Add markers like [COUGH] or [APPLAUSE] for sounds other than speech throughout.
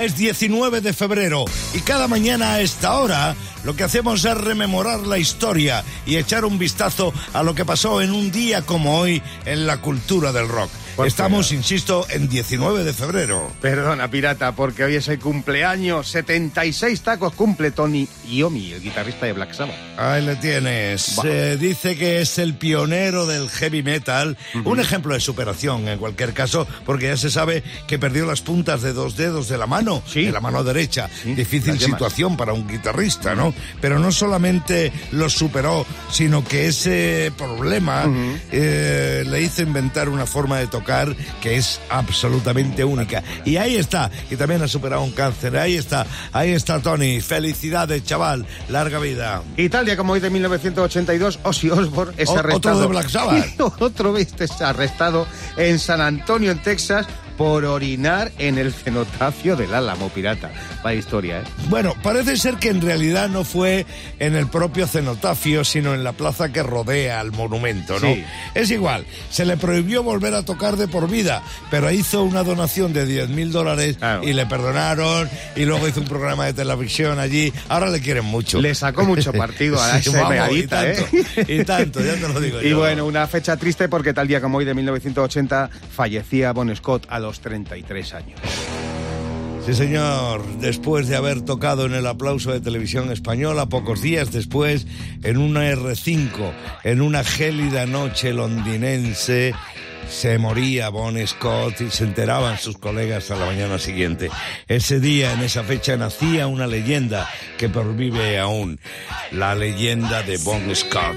es 19 de febrero y cada mañana a esta hora lo que hacemos es rememorar la historia y echar un vistazo a lo que pasó en un día como hoy en la cultura del rock. Estamos, insisto, en 19 de febrero. Perdona, pirata, porque hoy es el cumpleaños. 76 tacos cumple Tony Iommi, el guitarrista de Black Sabbath. Ahí le tienes. Se dice que es el pionero del heavy metal. Un ejemplo de superación, en cualquier caso, porque ya se sabe que perdió las puntas de dos dedos de la mano, de la mano derecha. Difícil situación para un guitarrista, ¿no? Pero no solamente lo superó, sino que ese problema eh, le hizo inventar una forma de tocar que es absolutamente única. Y ahí está, y también ha superado un cáncer. Ahí está, ahí está Tony. Felicidades, chaval. Larga vida. Italia, como hoy de 1982, Ozzy Osbourne es arrestado. Otro de Black Sabbath. [LAUGHS] otro viste es arrestado en San Antonio, en Texas, por orinar en el cenotafio del Álamo Pirata. Va historia, ¿eh? Bueno, parece ser que en realidad no fue en el propio cenotafio, sino en la plaza que rodea al monumento, ¿no? Es igual, se le prohibió volver a tocar de por vida, pero hizo una donación de 10 mil dólares y le perdonaron, y luego hizo un [LAUGHS] programa de televisión allí. Ahora le quieren mucho. Le sacó mucho partido a [LAUGHS] esa y tanto, ¿eh? y tanto, ya te lo digo [LAUGHS] Y bueno, una fecha triste porque tal día como hoy de 1980 fallecía Bon Scott a los 33 años. Sí, señor. Después de haber tocado en el aplauso de televisión española, pocos días después, en una R5, en una gélida noche londinense, se moría Bon Scott y se enteraban sus colegas a la mañana siguiente. Ese día, en esa fecha, nacía una leyenda que pervive aún, la leyenda de Bon Scott.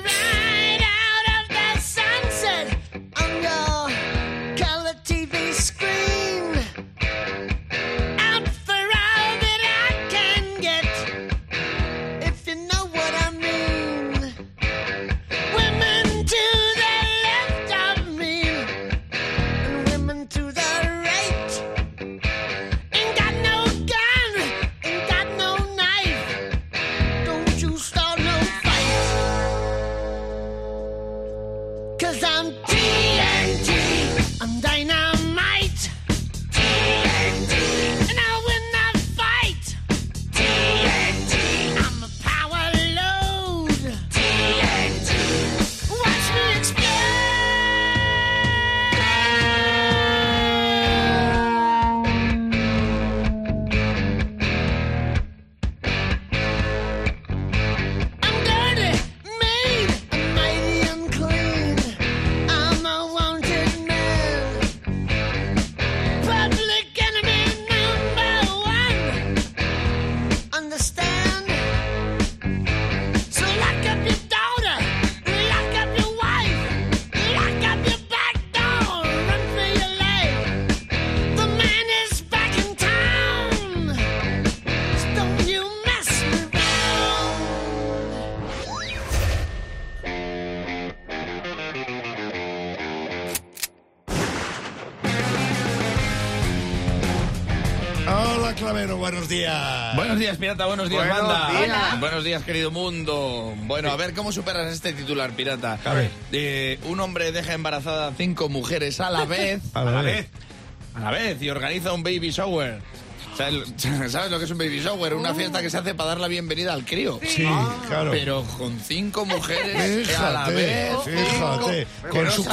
Días. Buenos días, pirata, buenos días, buenos banda. Días. Buenos días, querido mundo. Bueno, a ver, ¿cómo superas este titular, pirata? A ver. Eh, un hombre deja embarazada a cinco mujeres a la [LAUGHS] vez. a la vez. A la vez, y organiza un baby shower. [LAUGHS] ¿Sabes lo que es un baby shower? Una fiesta que se hace para dar la bienvenida al crío. Sí, claro. Pero con cinco mujeres a la vez. Fíjate, con, su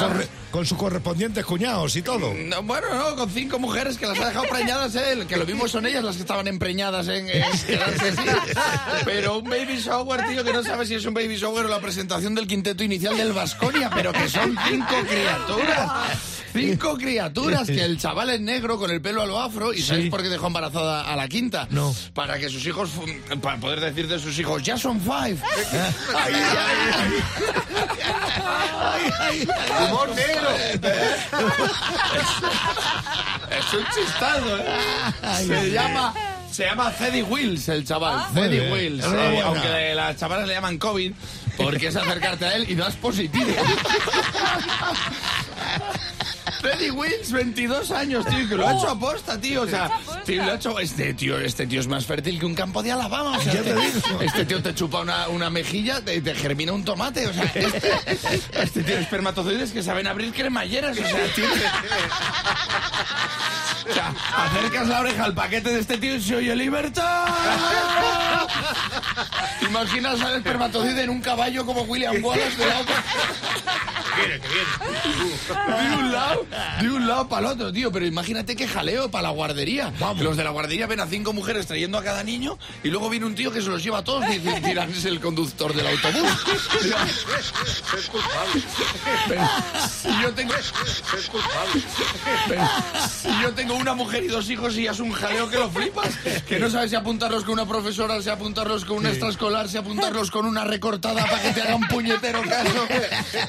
con sus correspondientes cuñados y todo. bueno, no, con cinco mujeres que las ha dejado preñadas él. Que lo mismo son ellas las que estaban empreñadas en, quedarse Pero un baby shower, tío, que no sabe si es un baby shower o la presentación del quinteto inicial del Vasconia, pero que son cinco criaturas. Cinco [LAUGHS] criaturas que el chaval es negro con el pelo a lo afro y ¿sabes por qué dejó embarazada a la quinta? No. Para que sus hijos, para poder decir de sus hijos, ya son five. [LAUGHS] ay, ay, Humor negro. [LAUGHS] Es un chistado, ¿eh? Se llama... Se llama Ceddy Wills, el chaval. Ceddy Wills. Eh, aunque las chavalas le llaman COVID, porque es acercarte a él y das positivo. Freddy Wills, 22 años, tío, que lo ha hecho oh. aposta, tío. O sea, tío, lo ha hecho. Este tío, este tío es más fértil que un campo de Alabama. O sea, este, este, tío te chupa una, una mejilla, te, te, germina un tomate. O sea, [LAUGHS] este, este tiene espermatozoides que saben abrir cremalleras. O sea, tío. O sea, acercas la oreja al paquete de este tío y se oye libertad. Imaginas al espermatozoide en un caballo como William Wallace de la otra. De un lado, de un lado para el otro, tío. Pero imagínate qué jaleo para la guardería. Los de la guardería ven a cinco mujeres trayendo a cada niño y luego viene un tío que se los lleva a todos y dice, "Mira, es el conductor del autobús. Pero si yo tengo... Pero si yo tengo una mujer y dos hijos y ya es un jaleo que lo flipas. Que no sabes si apuntarlos con una profesora, si apuntarlos con una extraescolar, si apuntarlos con una recortada para que te haga un puñetero caso.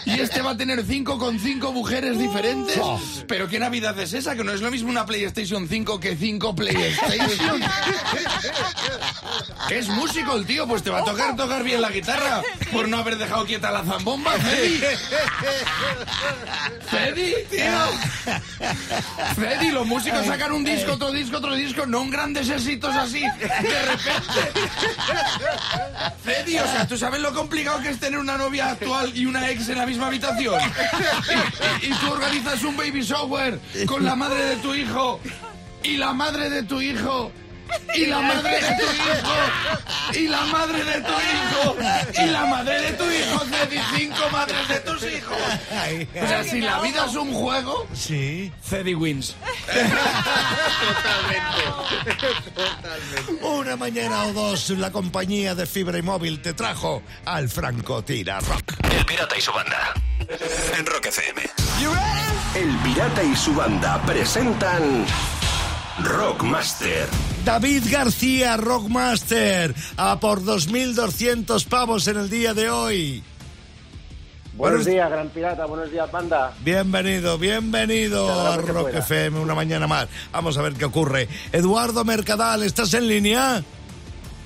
Y este va a tener cinco con cinco mujeres diferentes. Pero qué navidad es esa, que no es lo mismo una PlayStation 5 que cinco PlayStation. [LAUGHS] Es músico el tío, pues te va a tocar tocar bien la guitarra por no haber dejado quieta la zambomba, Freddy. Freddy, tío. Freddy, los músicos sacan un disco, otro disco, otro disco, no un grandes éxitos así, de repente. Freddy, o sea, ¿tú sabes lo complicado que es tener una novia actual y una ex en la misma habitación? Y, y tú organizas un baby shower con la madre de tu hijo y la madre de tu hijo y la madre de tu hijo y la madre de tu hijo y la madre de tu hijo Freddy, cinco madres de tus hijos o sea si la vida es un juego Sí. Freddy wins [LAUGHS] Una mañana o dos, la compañía de fibra y móvil te trajo al Francotira Rock. El Pirata y su banda. En Rock FM. El Pirata y su banda presentan Rockmaster. David García, Rockmaster, a por 2.200 pavos en el día de hoy. Buenos Buenos- días, Gran Pirata. Buenos días, banda. Bienvenido, bienvenido a Rock. FM, una mañana más. Vamos a ver qué ocurre. Eduardo Mercadal, ¿estás en línea?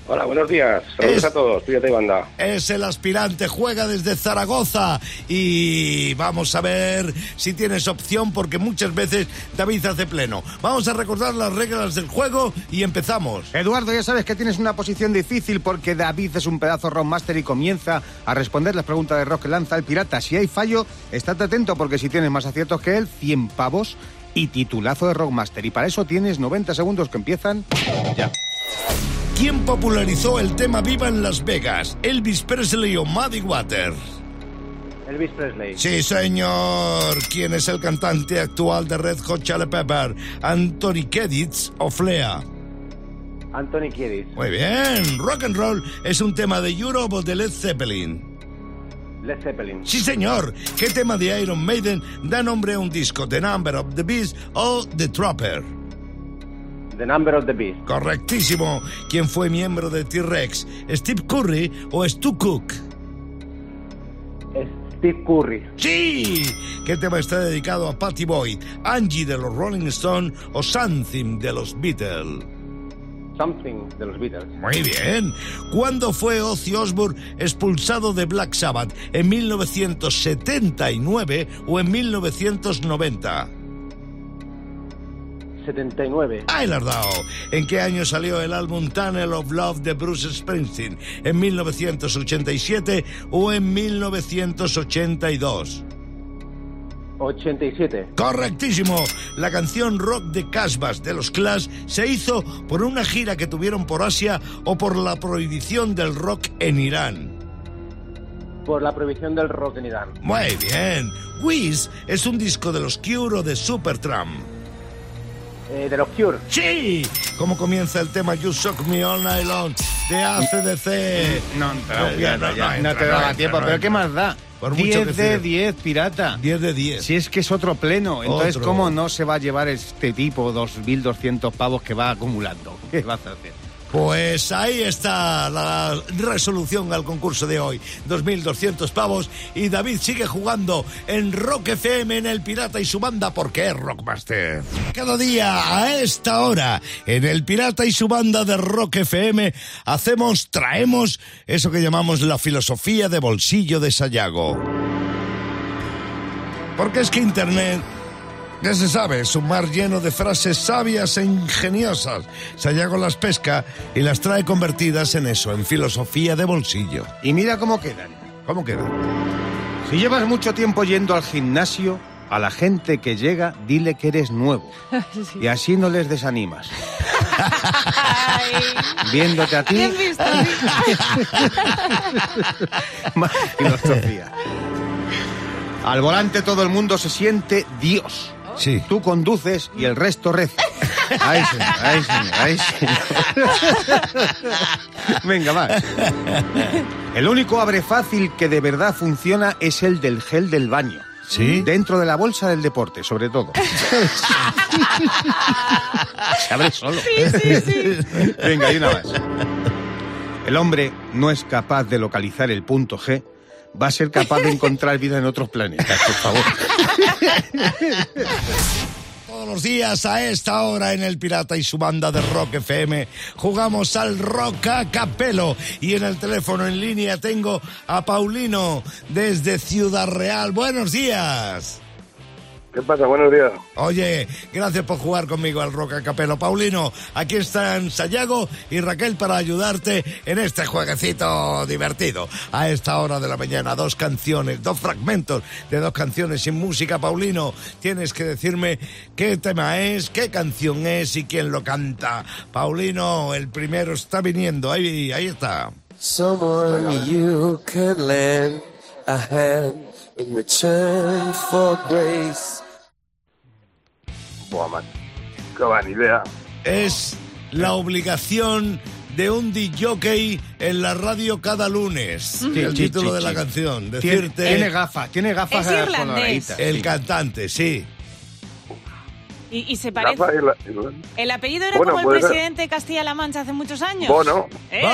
Hola, buenos días. Saludos Es- a todos. Fíjate, banda. Es el aspirante, juega desde Zaragoza y vamos a ver si tienes opción porque muchas veces David hace pleno. Vamos a recordar las reglas del juego y empezamos. Eduardo, ya sabes que tienes una posición difícil porque David es un pedazo rockmaster y comienza a responder las preguntas de rock que lanza el pirata. Si hay fallo, estate atento porque si tienes más aciertos que él, 100 pavos y titulazo de rockmaster. Y para eso tienes 90 segundos que empiezan ya. ¿Quién popularizó el tema Viva en Las Vegas? ¿Elvis Presley o Muddy Waters? Elvis Presley. Sí, señor. ¿Quién es el cantante actual de Red Hot Chili Pepper? ¿Anthony Kiedis o Flea? Anthony Kiedis. Muy bien. Rock and roll es un tema de Europe o de Led Zeppelin. Led Zeppelin. Sí, señor. ¿Qué tema de Iron Maiden da nombre a un disco? ¿The Number of the Beast o The Trapper? The Number of the Beast. Correctísimo. ¿Quién fue miembro de T-Rex? ¿Steve Curry o Stu Cook? Steve Curry. ¡Sí! ¿Qué tema está dedicado a Patty Boyd? ¿Angie de los Rolling Stones o Something de los Beatles? Something de los Beatles. Muy bien. ¿Cuándo fue Ozzy Osbourne expulsado de Black Sabbath? ¿En 1979 o en 1990? 79. ¡Ay! ¿En qué año salió el álbum Tunnel of Love de Bruce Springsteen? ¿En 1987 o en 1982? 87. Correctísimo. La canción Rock de Casbah de los Clash se hizo por una gira que tuvieron por Asia o por la prohibición del rock en Irán. Por la prohibición del rock en Irán. Muy bien. Wiz es un disco de los Cure o de Supertramp. Eh, de los Cure. ¡Sí! ¿Cómo comienza el tema You Shock Me All Night Long de ACDC? No, Eh, ya no, no no entra, te no daba entra, tiempo, no pero entra. ¿qué más da? Por mucho 10 que de tire. 10, pirata. 10 de 10. Si es que es otro pleno, entonces Otro. ¿cómo no se va a llevar este tipo 2.200 pavos que va acumulando? [LAUGHS] ¿Qué vas a hacer? Pues ahí está la resolución al concurso de hoy. 2.200 pavos y David sigue jugando en Rock FM en El Pirata y su banda porque es Rockmaster. Cada día a esta hora en El Pirata y su banda de Rock FM hacemos, traemos eso que llamamos la filosofía de bolsillo de Sayago. Porque es que Internet ya se sabe, es un mar lleno de frases sabias e ingeniosas. Sayago las pesca y las trae convertidas en eso, en filosofía de bolsillo. Y mira cómo quedan. ¿Cómo queda? Si llevas mucho tiempo yendo al gimnasio, A la gente que llega, dile que eres nuevo. [LAUGHS] Y así no les desanimas. Viéndote a ti. Bien visto. [LAUGHS] Más filosofía. Al volante todo el mundo se siente Dios. Sí. Tú conduces y el resto reza. Ay, señor, ay, señor, ay, señor. Venga, más. El único abre fácil que de verdad funciona es el del gel del baño. ¿Sí? Dentro de la bolsa del deporte, sobre todo. Se abre solo. Venga, y una más. El hombre no es capaz de localizar el punto G. Va a ser capaz de encontrar vida en otros planetas, por favor. [LAUGHS] Todos los días a esta hora en El Pirata y su banda de Rock FM jugamos al Rock a Capelo y en el teléfono en línea tengo a Paulino desde Ciudad Real. Buenos días. ¿Qué pasa? Buenos días. Oye, gracias por jugar conmigo al Rock a Capelo. Paulino, aquí están Sayago y Raquel para ayudarte en este jueguecito divertido. A esta hora de la mañana, dos canciones, dos fragmentos de dos canciones sin música. Paulino, tienes que decirme qué tema es, qué canción es y quién lo canta. Paulino, el primero está viniendo. Ahí, ahí está. Someone you could lend a hand in return for grace. Buah, man. Qué va, ni idea. Es la obligación de un DJ en la radio cada lunes. el Sí, título sí, de la canción. Tiene, Decirte tiene gafas, tiene gafas Es irlandés. el sí. cantante, sí. Y, y se parece. Rafa y la- ¿El apellido era Bueno, como el puede ser. presidente de Castilla-La Mancha hace muchos años? Bono. ¡Eso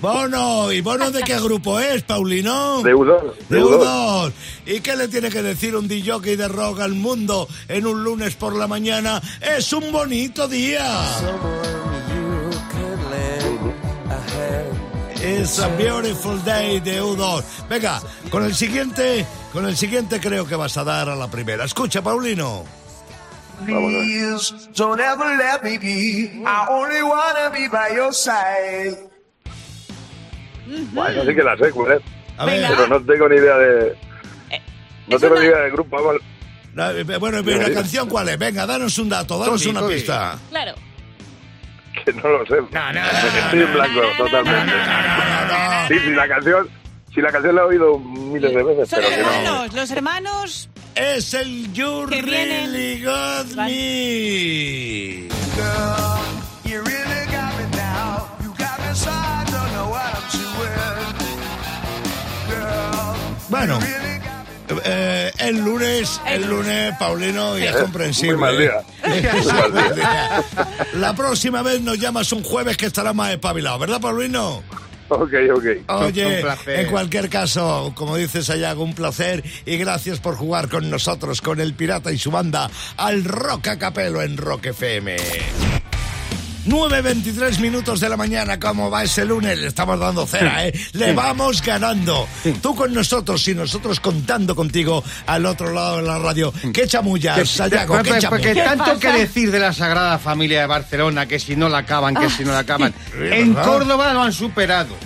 ¡Bono! Bono, ¿y Bono de qué grupo es, Paulino? Deudor. Deudor. ¿Y qué le tiene que decir un DJ de rock al mundo en un lunes por la mañana? ¡Es un bonito día! It's a beautiful day, Deudor. Venga, con el siguiente, con el siguiente creo que vas a dar a la primera. Escucha, Paulino. Please don't ever let me be. I only wanna be by your side. Bueno, sí que la sé, ¿cuál es? A ver, Pero no tengo ni idea de... No es tengo ni idea del grupo. vamos. eh, bueno, pero la canción cuál es? Venga, danos un dato, danos una pista. Claro. Que no lo sé. Estoy en blanco totalmente. Sí, sí, la canción... Si la canción la he oído miles de veces, Son pero que no... hermanos, los hermanos. Es el You Que vienen. Really Got Vale. Me. Girl, you really got me now. You got me so I don't know what I'm doing. Girl, Bueno, eh, el lunes, el lunes, Paulino, y es comprensible. Muy mal día. [LAUGHS] ¿eh? Muy mal día. [LAUGHS] La próxima vez nos llamas un jueves que estará más espabilado, ¿verdad, Paulino? Ok, ok. Oye, Un placer. en cualquier caso, como dices Sayago, un placer y gracias por jugar con nosotros, con el Pirata y su banda, al Rock Capelo en Rock FM. 9.23 minutos de la mañana, ¿cómo va ese lunes? Le estamos dando cera, ¿eh? Le vamos ganando. Tú con nosotros y nosotros contando contigo al otro lado de la radio. ¿Qué chamullas, Sayago? ¿Qué porque chamullas? tanto que decir de la Sagrada Familia de Barcelona, que si no la acaban, que si no la acaban. En. Córdoba lo han superado.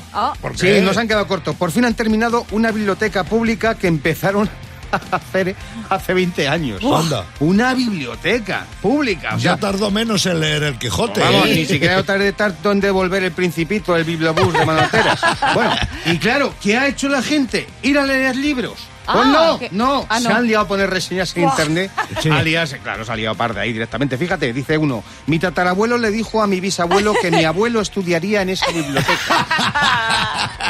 ¿Por Sí, nos han quedado cortos. Por fin han terminado una biblioteca pública que empezaron hacer hace 20 años. Anda. Una biblioteca pública. O sea, Ya tardó menos en leer el Quijote. Vamos, ¿eh? ni siquiera tardé tanto en devolver el principito, el bibliobús de Manoteras. [LAUGHS] Bueno, y claro, ¿qué ha hecho la gente? Ir a leer libros. Pues Ah, no, que- no, ah, se no. han liado a poner reseñas en internet. Sí. A liarse, claro, se ha liado parda ahí directamente. Fíjate, dice uno, mi tatarabuelo le dijo a mi bisabuelo que mi abuelo estudiaría en esa biblioteca.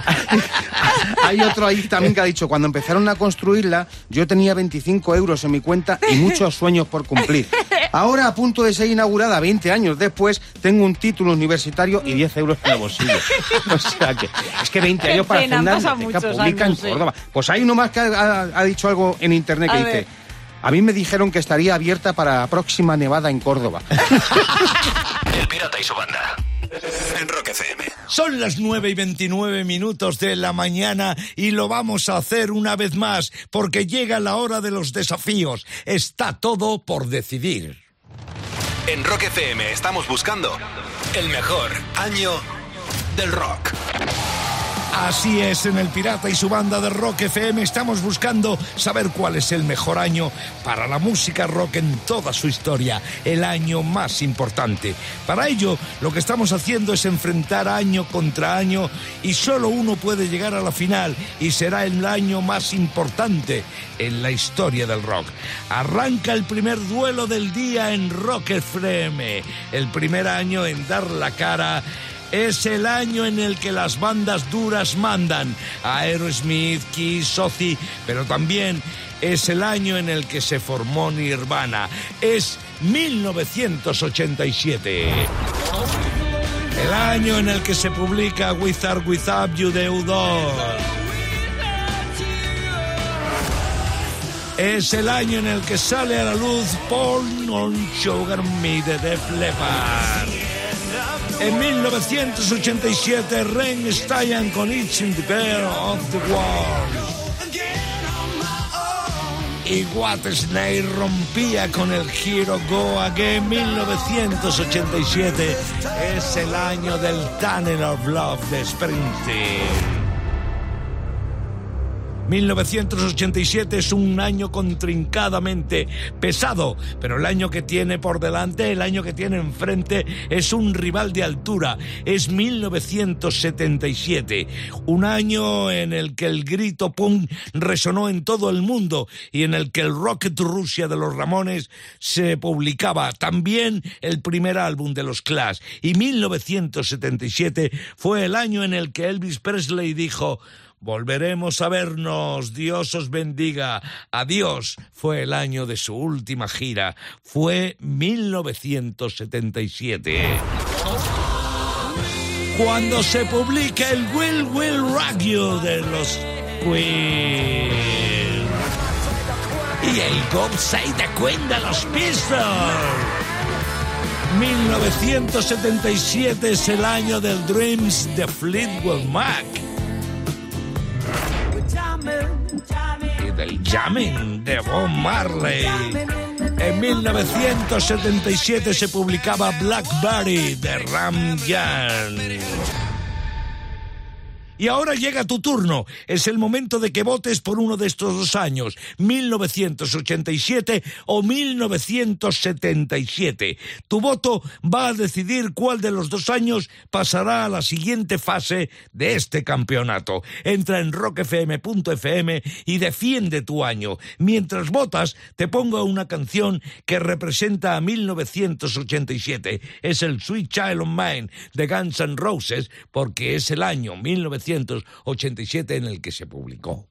[LAUGHS] Hay otro ahí también que ha dicho, cuando empezaron a construirla, yo tenía 25 euros en mi cuenta y muchos sueños por cumplir. Ahora, a punto de ser inaugurada, 20 años después, tengo un título universitario y 10 euros en el bolsillo. [LAUGHS] O sea que, es que 20 Qué años para hacer una biblioteca pública años, en sí. Córdoba. Pues hay uno más que ha, ha- ha dicho algo en internet que A dice... ver. A mí me dijeron que estaría abierta para la próxima nevada en Córdoba. [LAUGHS] El Pirata y su banda. En Rock FM. Son las 9 y 29 minutos de la mañana y lo vamos a hacer una vez más porque llega la hora de los desafíos. Está todo por decidir. En Rock FM estamos buscando el mejor año del rock. Así es, en El Pirata y su banda de rock FM estamos buscando saber cuál es el mejor año para la música rock en toda su historia, el año más importante. Para ello, lo que estamos haciendo es enfrentar año contra año y solo uno puede llegar a la final y será el año más importante en la historia del rock. Arranca el primer duelo del día en Rock FM, el primer año en dar la cara es el año en el que las bandas duras mandan. Aerosmith, Kiss, Ozzy, pero también es el año en el que se formó Nirvana. Es 1987. El año en el que se publica or Without You de Udor. Es el año en el que sale a la luz Paul on Sugar Me de Def. En 1987, Ren Stein con It's in the Bear of the World. Y What Snake rompía con el Hero Go Again 1987. Es el año del Tunnel of Love de Springsteen. 1987 es un año contrincadamente pesado, pero el año que tiene por delante, el año que tiene enfrente, es un rival de altura. Es 1977, un año en el que el grito punk resonó en todo el mundo y en el que el Rocket Russia de los Ramones se publicaba. También el primer álbum de los Clash. Y 1977 fue el año en el que Elvis Presley dijo Volveremos a vernos, Dios os bendiga. Adiós. Fue el año de su última gira. Fue 1977. Cuando se publica el Will Will Rock de los Queen. Y el God Save the Queen de los Pistols. 1977 es el año del Dreams de Fleetwood Mac. Y del jamming de Bob Marley. En 1977 se publicaba Blackberry de Ram Jam. Y ahora llega tu turno. Es el momento de que votes por uno de estos dos años, 1987 o 1977. Tu voto va a decidir cuál de los dos años pasará a la siguiente fase de este campeonato. Entra en rockfm.fm y defiende tu año. Mientras votas, te pongo una canción que representa a 1987. Es el Sweet Child of Mine de Guns N' Roses porque es el año 1987 1987 en el que se publicó.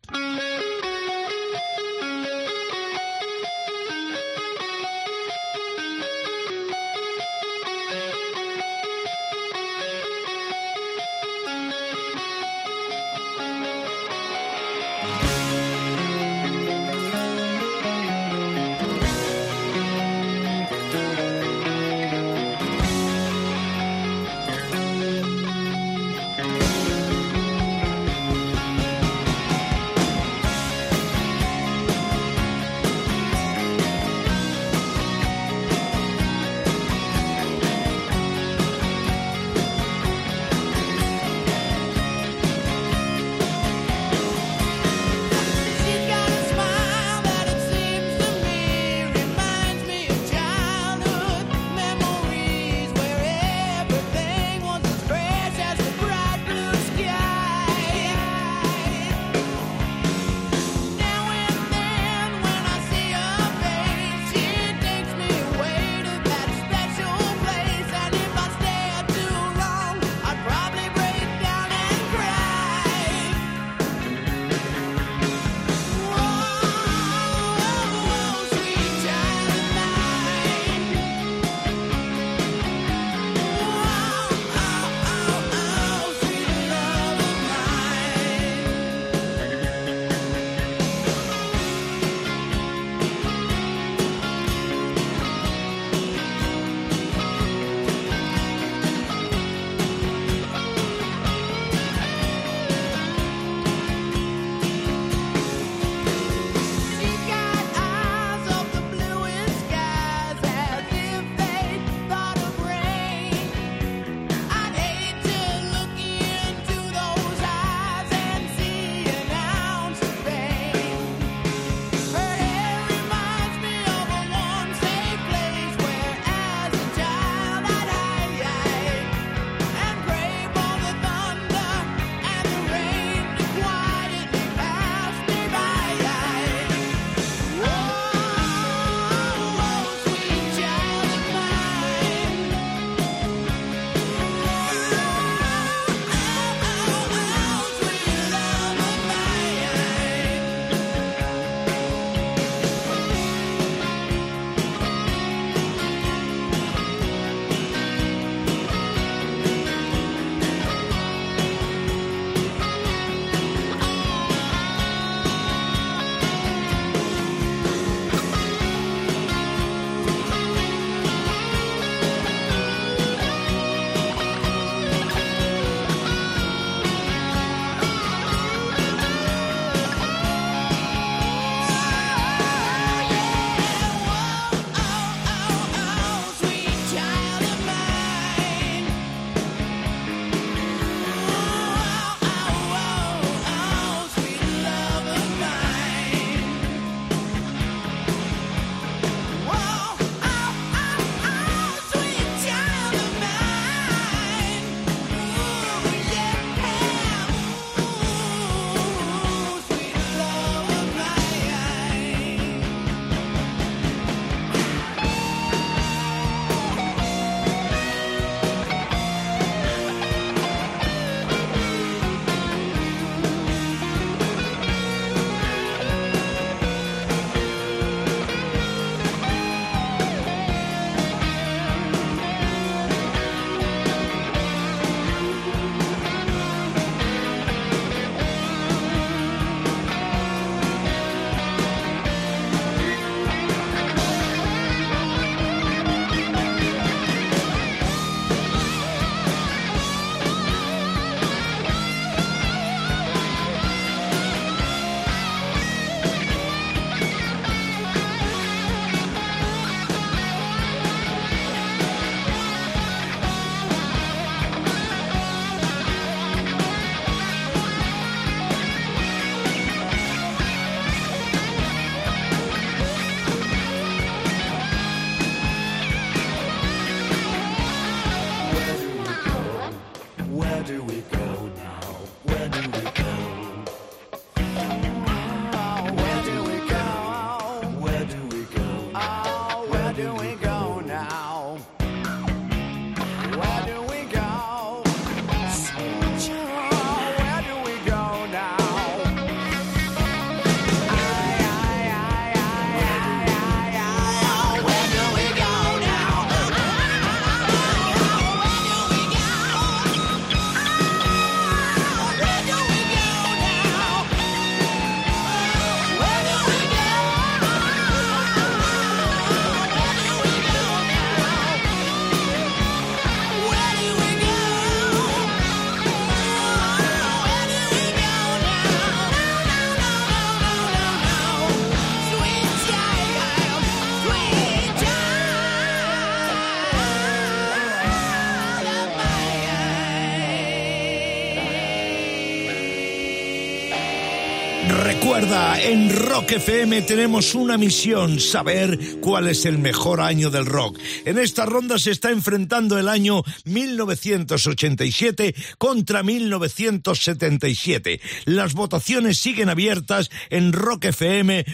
En Rock FM tenemos una misión, saber cuál es el mejor año del rock. En esta ronda se está enfrentando el año 1987 contra 1977. Las votaciones siguen abiertas en rockfm.fm.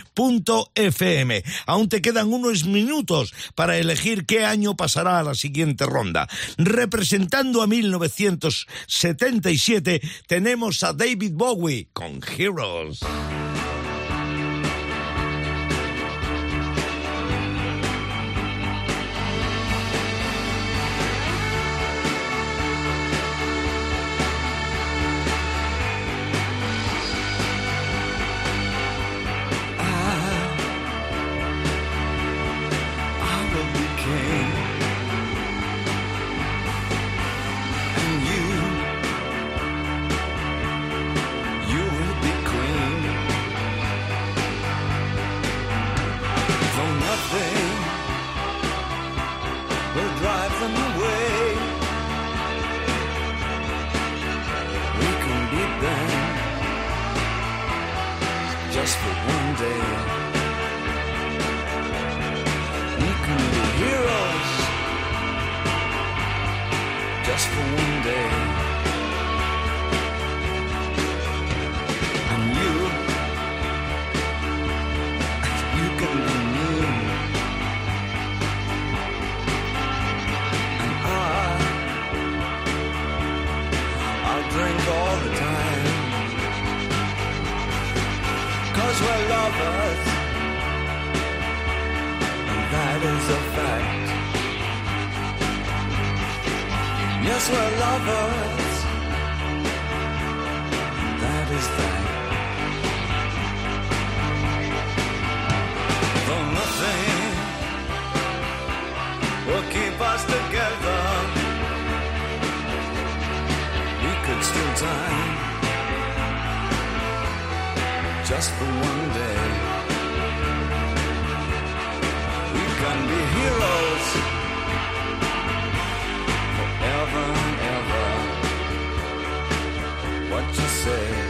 Aún te quedan unos minutos para elegir qué año pasará a la siguiente ronda. Representando a 1977 tenemos a David Bowie con Heroes. us were lovers. That is that. Though nothing will keep us together, we could still die just for one day. say.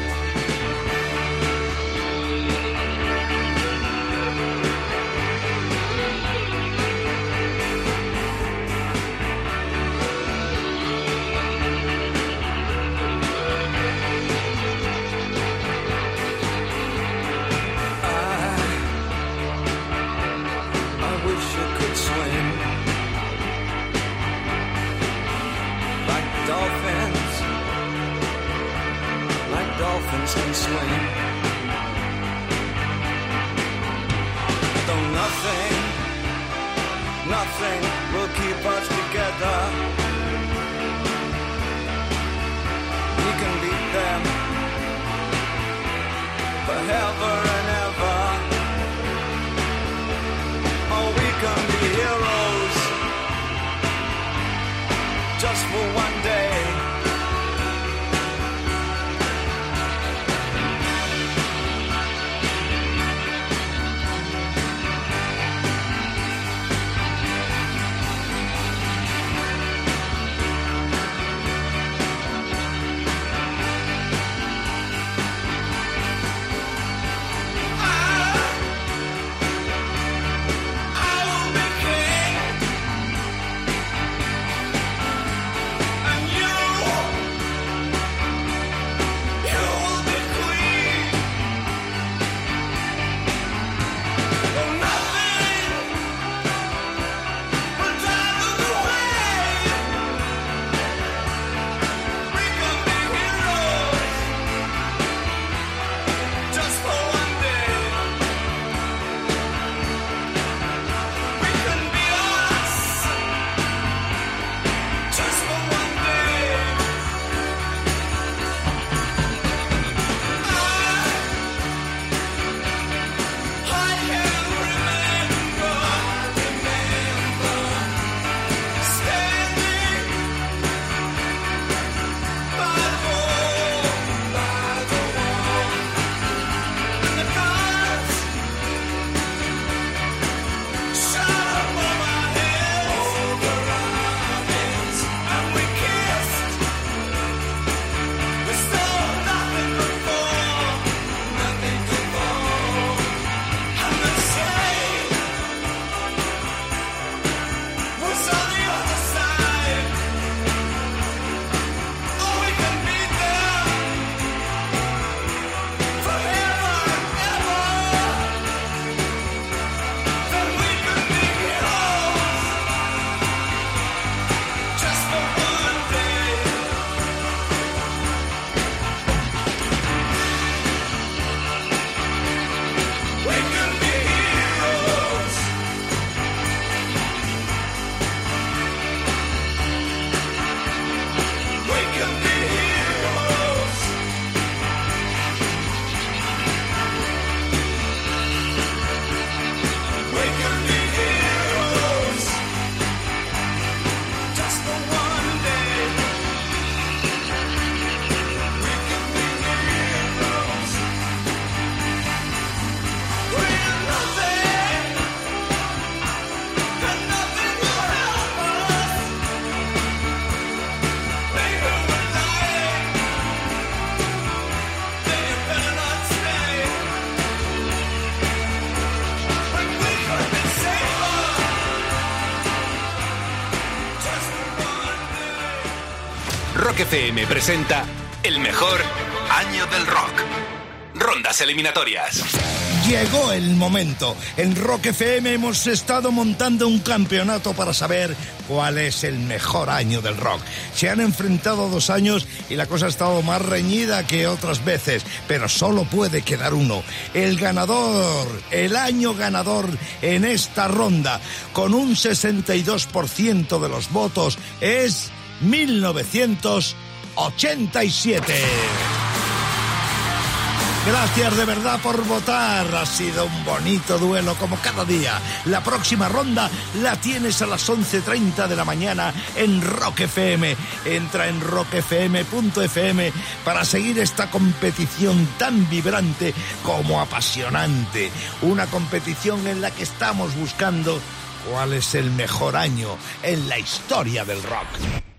FM presenta el mejor año del rock. Rondas eliminatorias. Llegó el momento. En Rock FM hemos estado montando un campeonato para saber cuál es el mejor año del rock. Se han enfrentado dos años y la cosa ha estado más reñida que otras veces, pero solo puede quedar uno. El ganador, el año ganador en esta ronda, con un 62% de los votos, es 1987. Gracias de verdad por votar. Ha sido un bonito duelo como cada día. La próxima ronda la tienes a las 11.30 de la mañana en Rock FM. Entra en rockfm.fm para seguir esta competición tan vibrante como apasionante. Una competición en la que estamos buscando cuál es el mejor año en la historia del rock.